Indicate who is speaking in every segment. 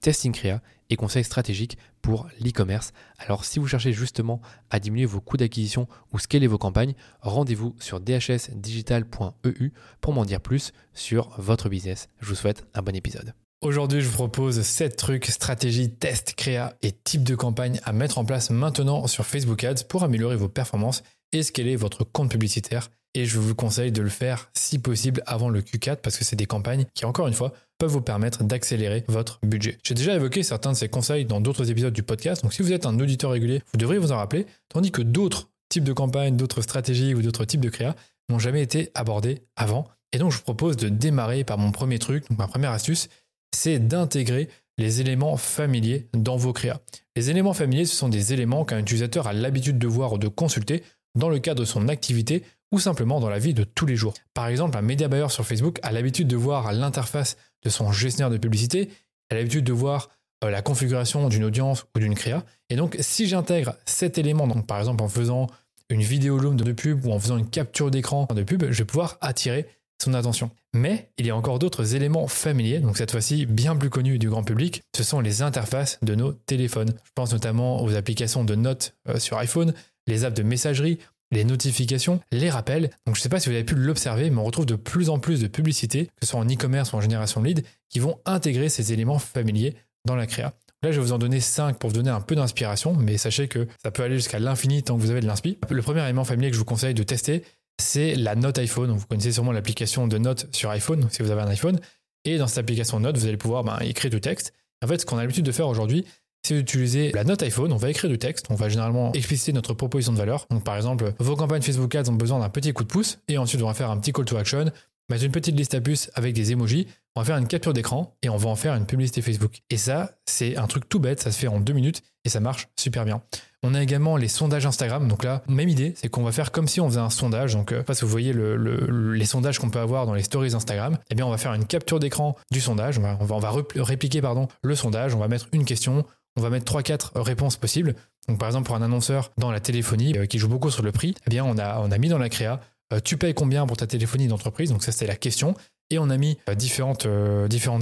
Speaker 1: testing créa et conseils stratégiques pour l'e-commerce. Alors si vous cherchez justement à diminuer vos coûts d'acquisition ou scaler vos campagnes, rendez-vous sur dhsdigital.eu pour m'en dire plus sur votre business. Je vous souhaite un bon épisode. Aujourd'hui, je vous propose 7 trucs, stratégies, tests, créa et types de campagnes à mettre en place maintenant sur Facebook Ads pour améliorer vos performances et scaler votre compte publicitaire et je vous conseille de le faire si possible avant le Q4 parce que c'est des campagnes qui, encore une fois, peuvent vous permettre d'accélérer votre budget. J'ai déjà évoqué certains de ces conseils dans d'autres épisodes du podcast, donc si vous êtes un auditeur régulier, vous devriez vous en rappeler, tandis que d'autres types de campagnes, d'autres stratégies ou d'autres types de créa n'ont jamais été abordés avant. Et donc je vous propose de démarrer par mon premier truc, donc ma première astuce, c'est d'intégrer les éléments familiers dans vos créas. Les éléments familiers, ce sont des éléments qu'un utilisateur a l'habitude de voir ou de consulter dans le cadre de son activité ou simplement dans la vie de tous les jours. Par exemple, un média buyer sur Facebook a l'habitude de voir l'interface de son gestionnaire de publicité, a l'habitude de voir euh, la configuration d'une audience ou d'une créa. Et donc, si j'intègre cet élément, donc par exemple en faisant une vidéo loom de pub ou en faisant une capture d'écran de pub, je vais pouvoir attirer son attention. Mais il y a encore d'autres éléments familiers, donc cette fois-ci bien plus connus du grand public, ce sont les interfaces de nos téléphones. Je pense notamment aux applications de notes euh, sur iPhone, les apps de messagerie, les notifications, les rappels. Donc je ne sais pas si vous avez pu l'observer, mais on retrouve de plus en plus de publicités, que ce soit en e-commerce ou en génération de lead, qui vont intégrer ces éléments familiers dans la créa. Là, je vais vous en donner 5 pour vous donner un peu d'inspiration, mais sachez que ça peut aller jusqu'à l'infini tant que vous avez de l'inspi. Le premier élément familier que je vous conseille de tester, c'est la note iPhone. Vous connaissez sûrement l'application de notes sur iPhone, si vous avez un iPhone. Et dans cette application de notes, vous allez pouvoir ben, écrire du texte. En fait, ce qu'on a l'habitude de faire aujourd'hui, si vous utilisez la note iPhone, on va écrire du texte, on va généralement expliciter notre proposition de valeur. Donc par exemple, vos campagnes Facebook Ads ont besoin d'un petit coup de pouce et ensuite on va faire un petit call to action, mettre une petite liste à puces avec des emojis, on va faire une capture d'écran et on va en faire une publicité Facebook. Et ça, c'est un truc tout bête, ça se fait en deux minutes et ça marche super bien. On a également les sondages Instagram. Donc là, même idée, c'est qu'on va faire comme si on faisait un sondage. Donc, euh, vous voyez les sondages qu'on peut avoir dans les stories Instagram. Eh bien, on va faire une capture d'écran du sondage. On va, on va, répliquer pardon, le sondage. On va mettre une question on va mettre 3-4 réponses possibles. Par exemple pour un annonceur dans la téléphonie euh, qui joue beaucoup sur le prix, eh bien on a, on a mis dans la créa euh, tu payes combien pour ta téléphonie d'entreprise? Donc ça c'était la question. Et on a mis euh, différentes,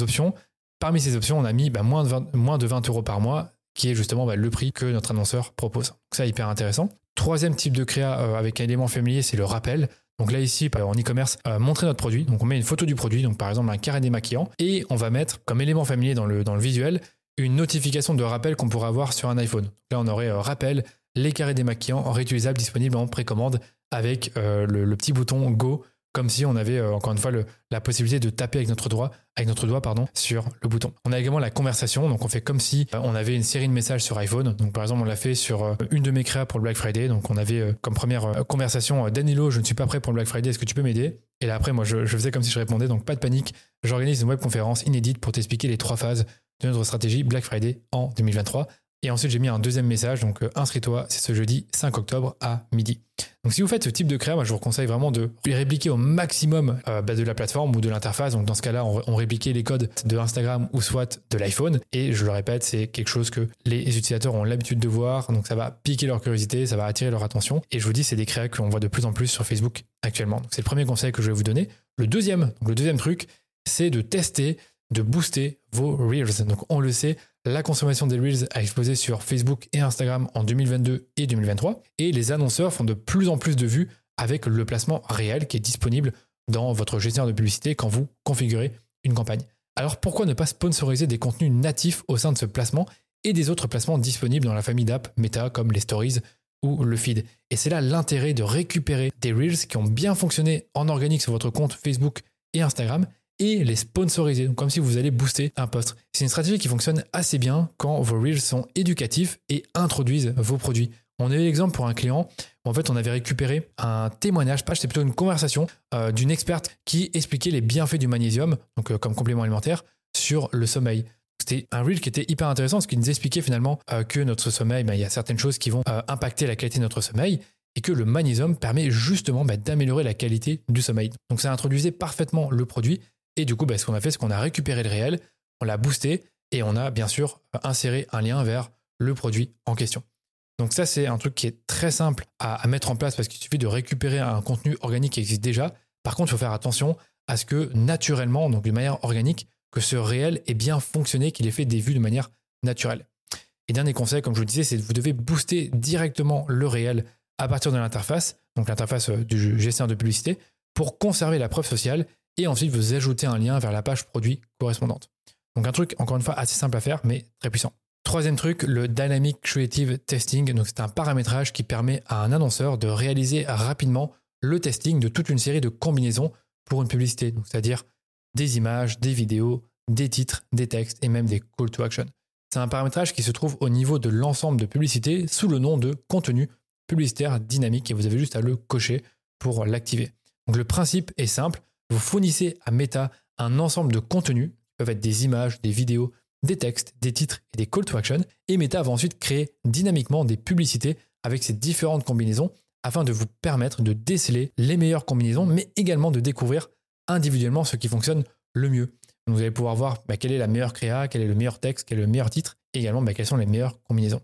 Speaker 1: options. Parmi ces options, on a mis bah, moins, de 20, moins de 20 euros par mois, qui est justement bah, le prix que notre annonceur propose. Donc ça hyper intéressant. Troisième type de créa avec un élément familier, c'est le rappel. Donc là ici, en e-commerce, montrer notre produit. Donc on met une photo du produit, donc par exemple un carré démaquillant, et on va mettre comme élément familier dans le visuel une notification de rappel qu'on pourrait avoir sur un iPhone. Là, on aurait euh, rappel, les carrés démaquillants réutilisables disponibles en précommande avec euh, le, petit bouton Go, comme si on avait euh, encore une fois la possibilité de taper avec notre doigt, avec notre doigt pardon, sur le bouton. On a également la conversation, donc on fait comme si on avait une série de messages sur iPhone. Donc par exemple, on l'a fait sur une de mes créas pour le Black Friday. Donc on avait comme première conversation Danilo, je ne suis pas prêt pour le Black Friday, est-ce que tu peux m'aider? Et là après, moi je, je faisais comme si je répondais, donc pas de panique. J'organise une webconférence inédite pour t'expliquer les trois phases de notre stratégie Black Friday en 2023. Et ensuite, j'ai mis un deuxième message, donc euh, inscris-toi, c'est ce jeudi 5 octobre à midi. Donc si vous faites ce type de créa, moi je vous conseille vraiment de répliquer au maximum euh, bah, de la plateforme ou de l'interface. Donc dans ce cas-là, on, répliquait les codes de Instagram ou soit de l'iPhone. Et je le répète, c'est quelque chose que les utilisateurs ont l'habitude de voir. Donc ça va piquer leur curiosité, ça va attirer leur attention. Et je vous dis, c'est des créas qu'on voit de plus en plus sur Facebook actuellement. C'est le premier conseil que je vais vous donner. Le deuxième, le deuxième truc, c'est de tester de booster vos Reels. Donc on le sait, la consommation des Reels a explosé sur Facebook et Instagram en 2022 et 2023, et les annonceurs font de plus en plus de vues avec le placement réel qui est disponible dans votre gestionnaire de publicité quand vous configurez une campagne. Alors pourquoi ne pas sponsoriser des contenus natifs au sein de ce placement et des autres placements disponibles dans la famille d'apps Meta comme les Stories ou le feed? Et c'est là l'intérêt de récupérer des Reels qui ont bien fonctionné en organique sur votre compte Facebook et Instagram et les sponsoriser, donc comme si vous allez booster un post. C'est une stratégie qui fonctionne assez bien quand vos reels sont éducatifs et introduisent vos produits. On a eu l'exemple pour un client où en fait on avait récupéré un témoignage, pas c'est plutôt une conversation euh, d'une experte qui expliquait les bienfaits du magnésium, donc euh, comme complément alimentaire, sur le sommeil. C'était un reel qui était hyper intéressant parce qu'il nous expliquait finalement euh, que notre sommeil, ben, il y a certaines choses qui vont impacter la qualité de notre sommeil et que le magnésium permet justement ben, d'améliorer la qualité du sommeil. Donc ça introduisait parfaitement le produit et du coup ben, ce qu'on a fait c'est qu'on a récupéré le réel, on l'a boosté et on a bien sûr inséré un lien vers le produit en question. Donc ça, c'est un truc qui est très simple à, mettre en place parce qu'il suffit de récupérer un contenu organique qui existe déjà. Par contre, il faut faire attention à ce que naturellement, donc de manière organique, que ce réel ait bien fonctionné, qu'il ait fait des vues de manière naturelle. Et dernier conseil, comme je vous le disais, c'est que vous devez booster directement le réel à partir de l'interface, donc l'interface euh, du gestionnaire de publicité, pour conserver la preuve sociale et ensuite vous ajouter un lien vers la page produit correspondante. Donc un truc, encore une fois, assez simple à faire, mais très puissant. Troisième truc, le Dynamic Creative Testing. Donc, c'est un paramétrage qui permet à un annonceur de réaliser rapidement le testing de toute une série de combinaisons pour une publicité. c'est-à-dire des images, des vidéos, des titres, des textes et même des call to action. C'est un paramétrage qui se trouve au niveau de l'ensemble de publicités sous le nom de contenu publicitaire dynamique et vous avez juste à le cocher pour l'activer. Donc, le principe est simple. Vous fournissez à Meta un ensemble de contenus qui peuvent être des images, des vidéos, des textes, des titres et des call to action, et Meta va ensuite créer dynamiquement des publicités avec ces différentes combinaisons afin de vous permettre de déceler les meilleures combinaisons, mais également de découvrir individuellement ce qui fonctionne le mieux. vous allez pouvoir voir bah, quelle est la meilleure créa, quel est le meilleur texte, quel est le meilleur titre, et également bah, quelles sont les meilleures combinaisons.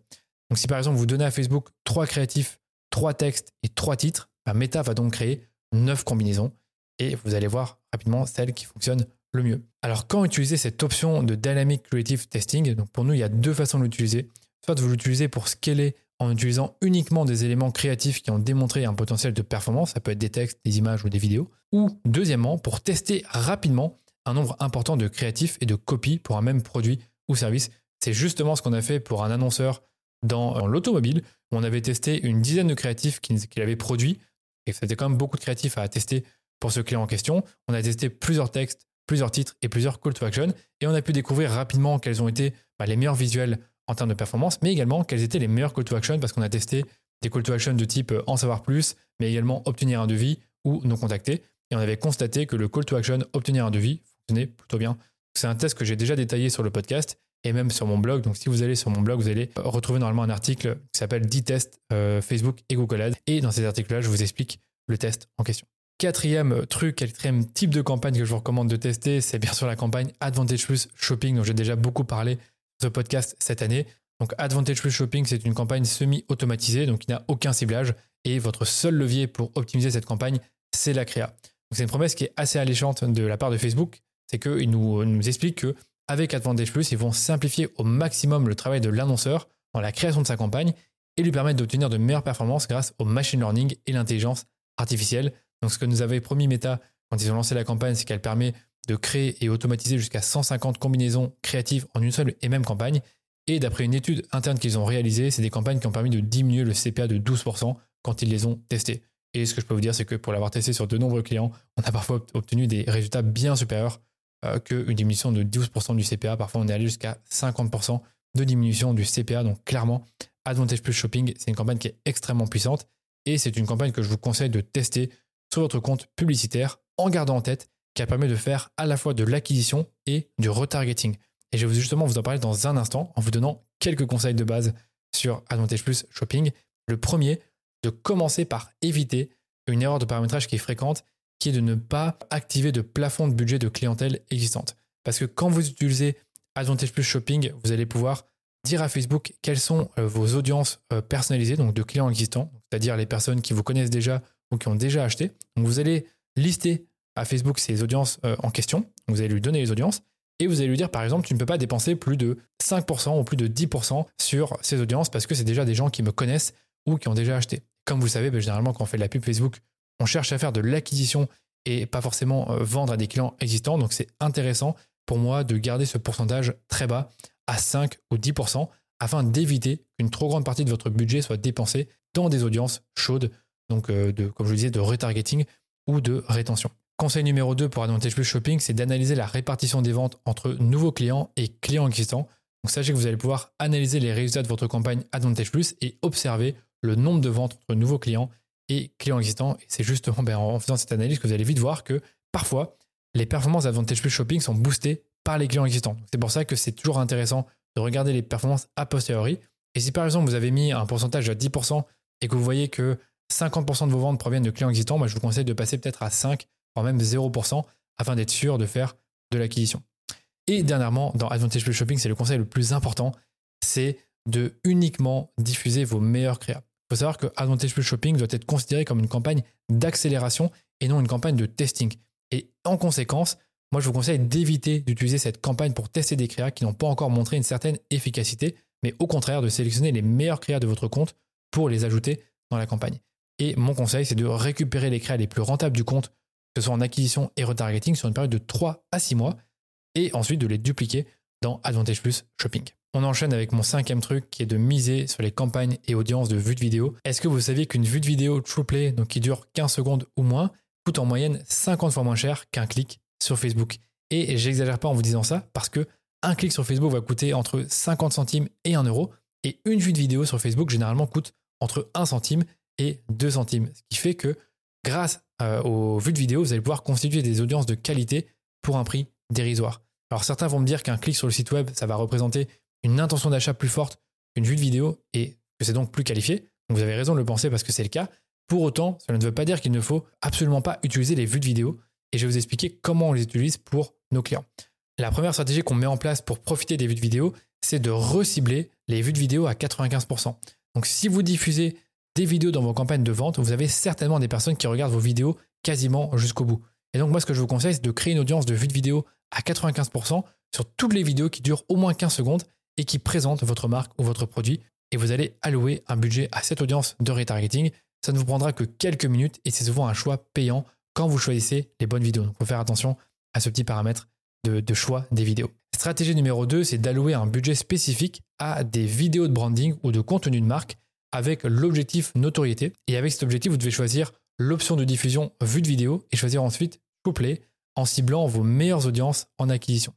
Speaker 1: Donc si par exemple vous donnez à Facebook trois créatifs, trois textes et trois titres, bah, Meta va donc créer neuf combinaisons, et vous allez voir rapidement celles qui fonctionnent le mieux. Alors quand utiliser cette option de Dynamic Creative Testing, donc pour nous il y a deux façons de l'utiliser. Soit vous l'utilisez pour scaler en utilisant uniquement des éléments créatifs qui ont démontré un potentiel de performance, ça peut être des textes, des images ou des vidéos, ou deuxièmement pour tester rapidement un nombre important de créatifs et de copies pour un même produit ou service. C'est justement ce qu'on a fait pour un annonceur dans, l'automobile, où on avait testé une dizaine de créatifs qu'il avait produits, et c'était quand même beaucoup de créatifs à tester pour ce client en question. On a testé plusieurs textes, plusieurs titres et plusieurs call to action. Et on a pu découvrir rapidement quels ont été bah, les meilleurs visuels en termes de performance, mais également quels étaient les meilleurs call to action parce qu'on a testé des call to action de type euh, en savoir plus, mais également obtenir un devis ou nous contacter. Et on avait constaté que le call to action obtenir un devis fonctionnait plutôt bien. C'est un test que j'ai déjà détaillé sur le podcast et même sur mon blog. Donc si vous allez sur mon blog, vous allez retrouver normalement un article qui s'appelle 10 tests euh, Facebook et Google Ads. Et dans ces articles-là, je vous explique le test en question. Quatrième truc, quatrième type de campagne que je vous recommande de tester, c'est bien sûr la campagne Advantage Plus Shopping dont j'ai déjà beaucoup parlé sur ce podcast cette année. Donc Advantage Plus Shopping, c'est une campagne semi-automatisée, donc il n'y a aucun ciblage et votre seul levier pour optimiser cette campagne, c'est la créa. c'est une promesse qui est assez alléchante de la part de Facebook, c'est qu'ils nous, nous expliquent que avec Advantage Plus, ils vont simplifier au maximum le travail de l'annonceur dans la création de sa campagne et lui permettre d'obtenir de meilleures performances grâce au machine learning et l'intelligence artificielle. Donc ce que nous avait promis Meta quand ils ont lancé la campagne, c'est qu'elle permet de créer et automatiser jusqu'à 150 combinaisons créatives en une seule et même campagne. Et d'après une étude interne qu'ils ont réalisée, c'est des campagnes qui ont permis de diminuer le CPA de 12% quand ils les ont testées. Et ce que je peux vous dire, c'est que pour l'avoir testé sur de nombreux clients, on a parfois obtenu des résultats bien supérieurs euh, qu'une diminution de 12% du CPA. Parfois, on est allé jusqu'à 50% de diminution du CPA. Donc clairement, Advantage Plus Shopping, c'est une campagne qui est extrêmement puissante. Et c'est une campagne que je vous conseille de tester sur votre compte publicitaire en gardant en tête qu'elle permet de faire à la fois de l'acquisition et du retargeting. Et je vais justement vous en parler dans un instant en vous donnant quelques conseils de base sur Advantage Plus Shopping. Le premier, de commencer par éviter une erreur de paramétrage qui est fréquente, qui est de ne pas activer de plafond de budget de clientèle existante. Parce que quand vous utilisez Advantage Plus Shopping, vous allez pouvoir dire à Facebook quelles sont euh, vos audiences euh, personnalisées, donc de clients existants, c'est-à-dire les personnes qui vous connaissent déjà ou qui ont déjà acheté. Donc vous allez lister à Facebook ces audiences euh, en question, vous allez lui donner les audiences, et vous allez lui dire par exemple tu ne peux pas dépenser plus de 5% ou plus de 10% sur ces audiences parce que c'est déjà des gens qui me connaissent ou qui ont déjà acheté. Comme vous le savez, ben, généralement quand on fait de la pub Facebook, on cherche à faire de l'acquisition et pas forcément euh, vendre à des clients existants. Donc c'est intéressant pour moi de garder ce pourcentage très bas à 5 ou 10% afin d'éviter qu'une trop grande partie de votre budget soit dépensée dans des audiences chaudes donc euh, comme je le disais, de retargeting ou de rétention. Conseil numéro 2 pour Advantage Plus Shopping, c'est d'analyser la répartition des ventes entre nouveaux clients et clients existants. Donc sachez que vous allez pouvoir analyser les résultats de votre campagne Advantage Plus et observer le nombre de ventes entre nouveaux clients et clients existants. Et c'est justement ben, en faisant cette analyse que vous allez vite voir que parfois, les performances d'Advantage Plus Shopping sont boostées par les clients existants. C'est pour ça que c'est toujours intéressant de regarder les performances a posteriori. Et si par exemple vous avez mis un pourcentage à 10% et que vous voyez que 50% de vos ventes proviennent de clients existants, moi je vous conseille de passer peut-être à 5% même 0% afin d'être sûr de faire de l'acquisition. Et dernièrement, dans Advantage Plus Shopping, c'est le conseil le plus important, c'est de uniquement diffuser vos meilleurs créas. Il faut savoir que Advantage Plus Shopping doit être considéré comme une campagne d'accélération et non une campagne de testing. Et en conséquence, moi je vous conseille d'éviter d'utiliser cette campagne pour tester des créas qui n'ont pas encore montré une certaine efficacité, mais au contraire de sélectionner les meilleurs créas de votre compte pour les ajouter dans la campagne. Et mon conseil, c'est de récupérer les créas les plus rentables du compte que ce soit en acquisition et retargeting sur une période de 3 à 6 mois, et ensuite de les dupliquer dans Advantage Plus Shopping. On enchaîne avec mon cinquième truc qui est de miser sur les campagnes et audiences de vues de vidéo. Est-ce que vous saviez qu'une vue de vidéo TruePlay, donc qui dure 15 secondes ou moins, coûte en moyenne 50 fois moins cher qu'un clic sur Facebook? Et j'exagère pas en vous disant ça parce que un clic sur Facebook va coûter entre 50 centimes et 1 euro, et une vue de vidéo sur Facebook généralement coûte entre 1 centime et 2 centimes. Ce qui fait que grâce euh, aux vues de vidéo, vous allez pouvoir constituer des audiences de qualité pour un prix dérisoire. Alors certains vont me dire qu'un clic sur le site web, ça va représenter une intention d'achat plus forte qu'une vue de vidéo et que c'est donc plus qualifié. Donc vous avez raison de le penser parce que c'est le cas. Pour autant, cela ne veut pas dire qu'il ne faut absolument pas utiliser les vues de vidéo et je vais vous expliquer comment on les utilise pour nos clients. La première stratégie qu'on met en place pour profiter des vues de vidéo, c'est de recibler les vues de vidéo à 95%. Donc si vous diffusez des vidéos dans vos campagnes de vente, vous avez certainement des personnes qui regardent vos vidéos quasiment jusqu'au bout. Et donc moi, ce que je vous conseille, c'est de créer une audience de vues de vidéo à 95% sur toutes les vidéos qui durent au moins 15 secondes et qui présentent votre marque ou votre produit. Et vous allez allouer un budget à cette audience de retargeting. Ça ne vous prendra que quelques minutes et c'est souvent un choix payant quand vous choisissez les bonnes vidéos. Donc faut faire attention à ce petit paramètre de, de choix des vidéos. Stratégie numéro 2, c'est d'allouer un budget spécifique à des vidéos de branding ou de contenu de marque avec l'objectif notoriété. Et avec cet objectif, vous devez choisir l'option de diffusion vue de vidéo et choisir ensuite couplet en ciblant vos meilleures audiences en acquisition.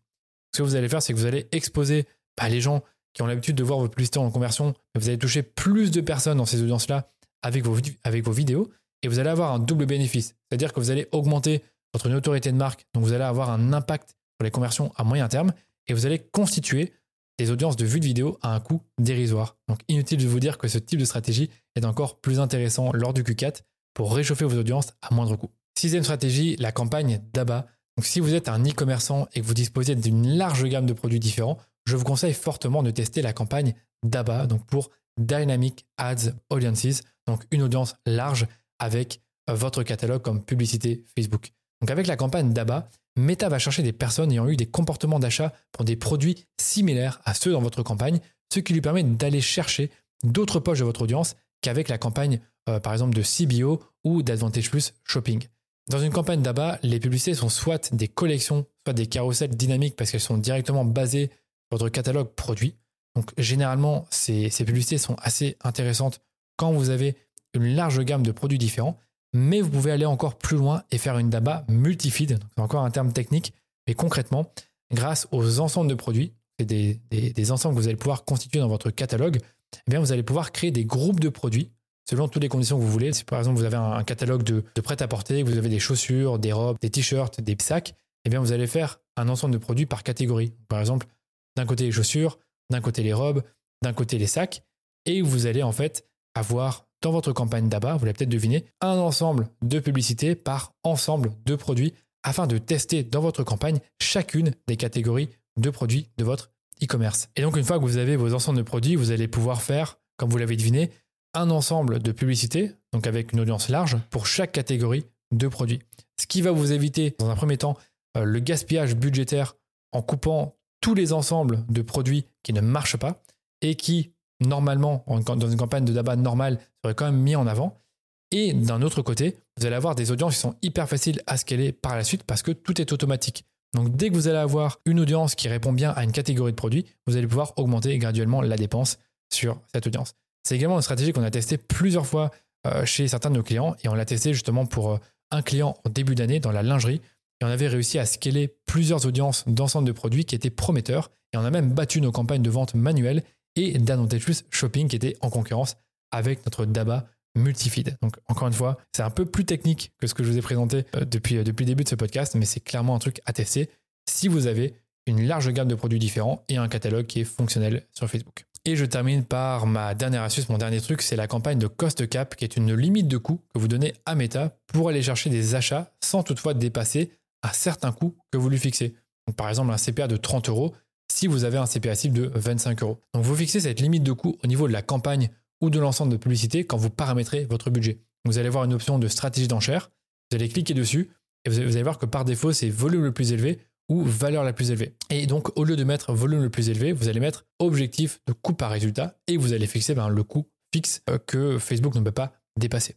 Speaker 1: Ce que vous allez faire, c'est que vous allez exposer les gens qui ont l'habitude de voir vos publicités en conversion, vous allez toucher plus de personnes dans ces audiences-là avec vos, avec vos vidéos et vous allez avoir un double bénéfice. C'est-à-dire que vous allez augmenter votre notoriété de marque, donc vous allez avoir un impact sur les conversions à moyen terme et vous allez constituer des audiences de vues de vidéo à un coût dérisoire. Donc inutile de vous dire que ce type de stratégie est encore plus intéressant lors du Q4 pour réchauffer vos audiences à moindre coût. Sixième stratégie, la campagne d'ABA. Donc si vous êtes un e-commerçant et que vous disposez d'une large gamme de produits différents, je vous conseille fortement de tester la campagne d'ABA, donc pour Dynamic Ads Audiences, donc une audience large avec votre catalogue comme publicité Facebook. Donc avec la campagne d'ABA, Meta va chercher des personnes ayant eu des comportements d'achat pour des produits similaires à ceux dans votre campagne, ce qui lui permet d'aller chercher d'autres poches de votre audience qu'avec la campagne, euh, par exemple, de CBO ou d'Advantage Plus Shopping. Dans une campagne d'ABA, les publicités sont soit des collections, soit des carousels dynamiques parce qu'elles sont directement basées sur votre catalogue produit. Donc généralement, ces, ces publicités sont assez intéressantes quand vous avez une large gamme de produits différents mais vous pouvez aller encore plus loin et faire une DABA multifeed, c'est encore un terme technique, mais concrètement, grâce aux ensembles de produits, et des, ensembles que vous allez pouvoir constituer dans votre catalogue, eh bien vous allez pouvoir créer des groupes de produits selon toutes les conditions que vous voulez. Si par exemple vous avez un, catalogue de, de prêt-à-porter, vous avez des chaussures, des robes, des t-shirts, des sacs, eh bien vous allez faire un ensemble de produits par catégorie. Par exemple, d'un côté les chaussures, d'un côté les robes, d'un côté les sacs, et vous allez en fait avoir dans votre campagne d'ABA, vous l'avez peut-être deviné, un ensemble de publicités par ensemble de produits afin de tester dans votre campagne chacune des catégories de produits de votre e-commerce. Et donc une fois que vous avez vos ensembles de produits, vous allez pouvoir faire, comme vous l'avez deviné, un ensemble de publicités, donc avec une audience large, pour chaque catégorie de produits. Ce qui va vous éviter, dans un premier temps, euh, le gaspillage budgétaire en coupant tous les ensembles de produits qui ne marchent pas et qui, normalement, dans une campagne de DABA normale, serait quand même mis en avant. Et d'un autre côté, vous allez avoir des audiences qui sont hyper faciles à scaler par la suite parce que tout est automatique. Donc dès que vous allez avoir une audience qui répond bien à une catégorie de produits, vous allez pouvoir augmenter graduellement la dépense sur cette audience. C'est également une stratégie qu'on a testée plusieurs fois euh, chez certains de nos clients et on l'a testé justement pour euh, un client en début d'année dans la lingerie et on avait réussi à scaler plusieurs audiences d'ensemble de produits qui étaient prometteurs et on a même battu nos campagnes de vente manuelles et plus Shopping qui était en concurrence avec notre DABA multifeed. Donc encore une fois, c'est un peu plus technique que ce que je vous ai présenté euh, depuis, euh, depuis le début de ce podcast, mais c'est clairement un truc à tester si vous avez une large gamme de produits différents et un catalogue qui est fonctionnel sur Facebook. Et je termine par ma dernière astuce, mon dernier truc, c'est la campagne de cost cap, qui est une limite de coût que vous donnez à Meta pour aller chercher des achats sans toutefois dépasser à certains coûts que vous lui fixez. Par exemple, un CPA de 30 euros si vous avez un CPA cible de 25 euros. Donc vous fixez cette limite de coût au niveau de la campagne ou de l'ensemble de publicité quand vous paramétrez votre budget. Vous allez voir une option de stratégie d'enchère, vous allez cliquer dessus et vous allez voir que par défaut c'est volume le plus élevé ou valeur la plus élevée. Et donc au lieu de mettre volume le plus élevé, vous allez mettre objectif de coût par résultat et vous allez fixer ben, le coût fixe euh, que Facebook ne peut pas dépasser.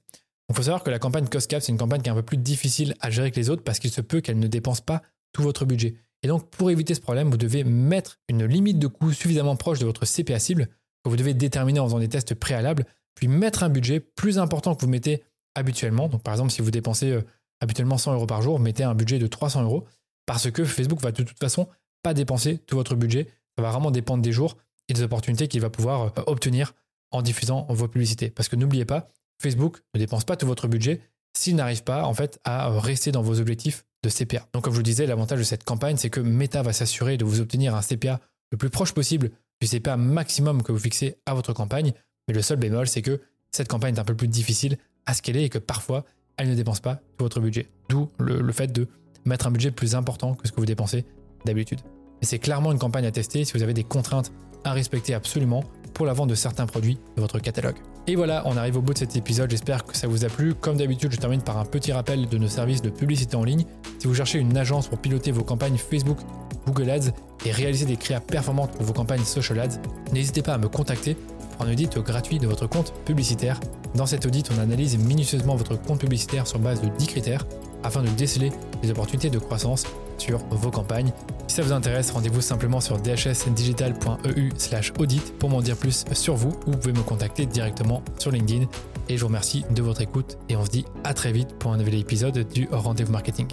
Speaker 1: Il faut savoir que la campagne Cost Cap, c'est une campagne qui est un peu plus difficile à gérer que les autres parce qu'il se peut qu'elle ne dépense pas tout votre budget. Et donc, pour éviter ce problème, vous devez mettre une limite de coût suffisamment proche de votre CPA cible que vous devez déterminer en faisant des tests préalables, puis mettre un budget plus important que vous mettez habituellement. Donc, par exemple, si vous dépensez euh, habituellement 100 euros par jour, mettez un budget de 300 euros parce que Facebook va de toute façon pas dépenser tout votre budget. Ça va vraiment dépendre des jours et des opportunités qu'il va pouvoir euh, obtenir en diffusant vos publicités. Parce que n'oubliez pas, Facebook ne dépense pas tout votre budget s'il n'arrive pas en fait à rester dans vos objectifs CPA. Donc comme je vous le disais, l'avantage de cette campagne, c'est que Meta va s'assurer de vous obtenir un CPA le plus proche possible du CPA maximum que vous fixez à votre campagne. Mais le seul bémol, c'est que cette campagne est un peu plus difficile à scaler et que parfois, elle ne dépense pas tout votre budget. D'où le, fait de mettre un budget plus important que ce que vous dépensez d'habitude. Et c'est clairement une campagne à tester si vous avez des contraintes à respecter absolument pour la vente de certains produits de votre catalogue. Et voilà, on arrive au bout de cet épisode, j'espère que ça vous a plu. Comme d'habitude, je termine par un petit rappel de nos services de publicité en ligne. Si vous cherchez une agence pour piloter vos campagnes Facebook, Google Ads et réaliser des créas performantes pour vos campagnes Social Ads, n'hésitez pas à me contacter pour un audit gratuit de votre compte publicitaire. Dans cet audit, on analyse minutieusement votre compte publicitaire sur base de 10 critères afin de déceler les opportunités de croissance sur vos campagnes. Si ça vous intéresse, rendez-vous simplement sur dhsdigital.eu audit pour m'en dire plus sur vous ou vous pouvez me contacter directement sur LinkedIn. Et je vous remercie de votre écoute et on se dit à très vite pour un nouvel épisode du Rendez-vous Marketing.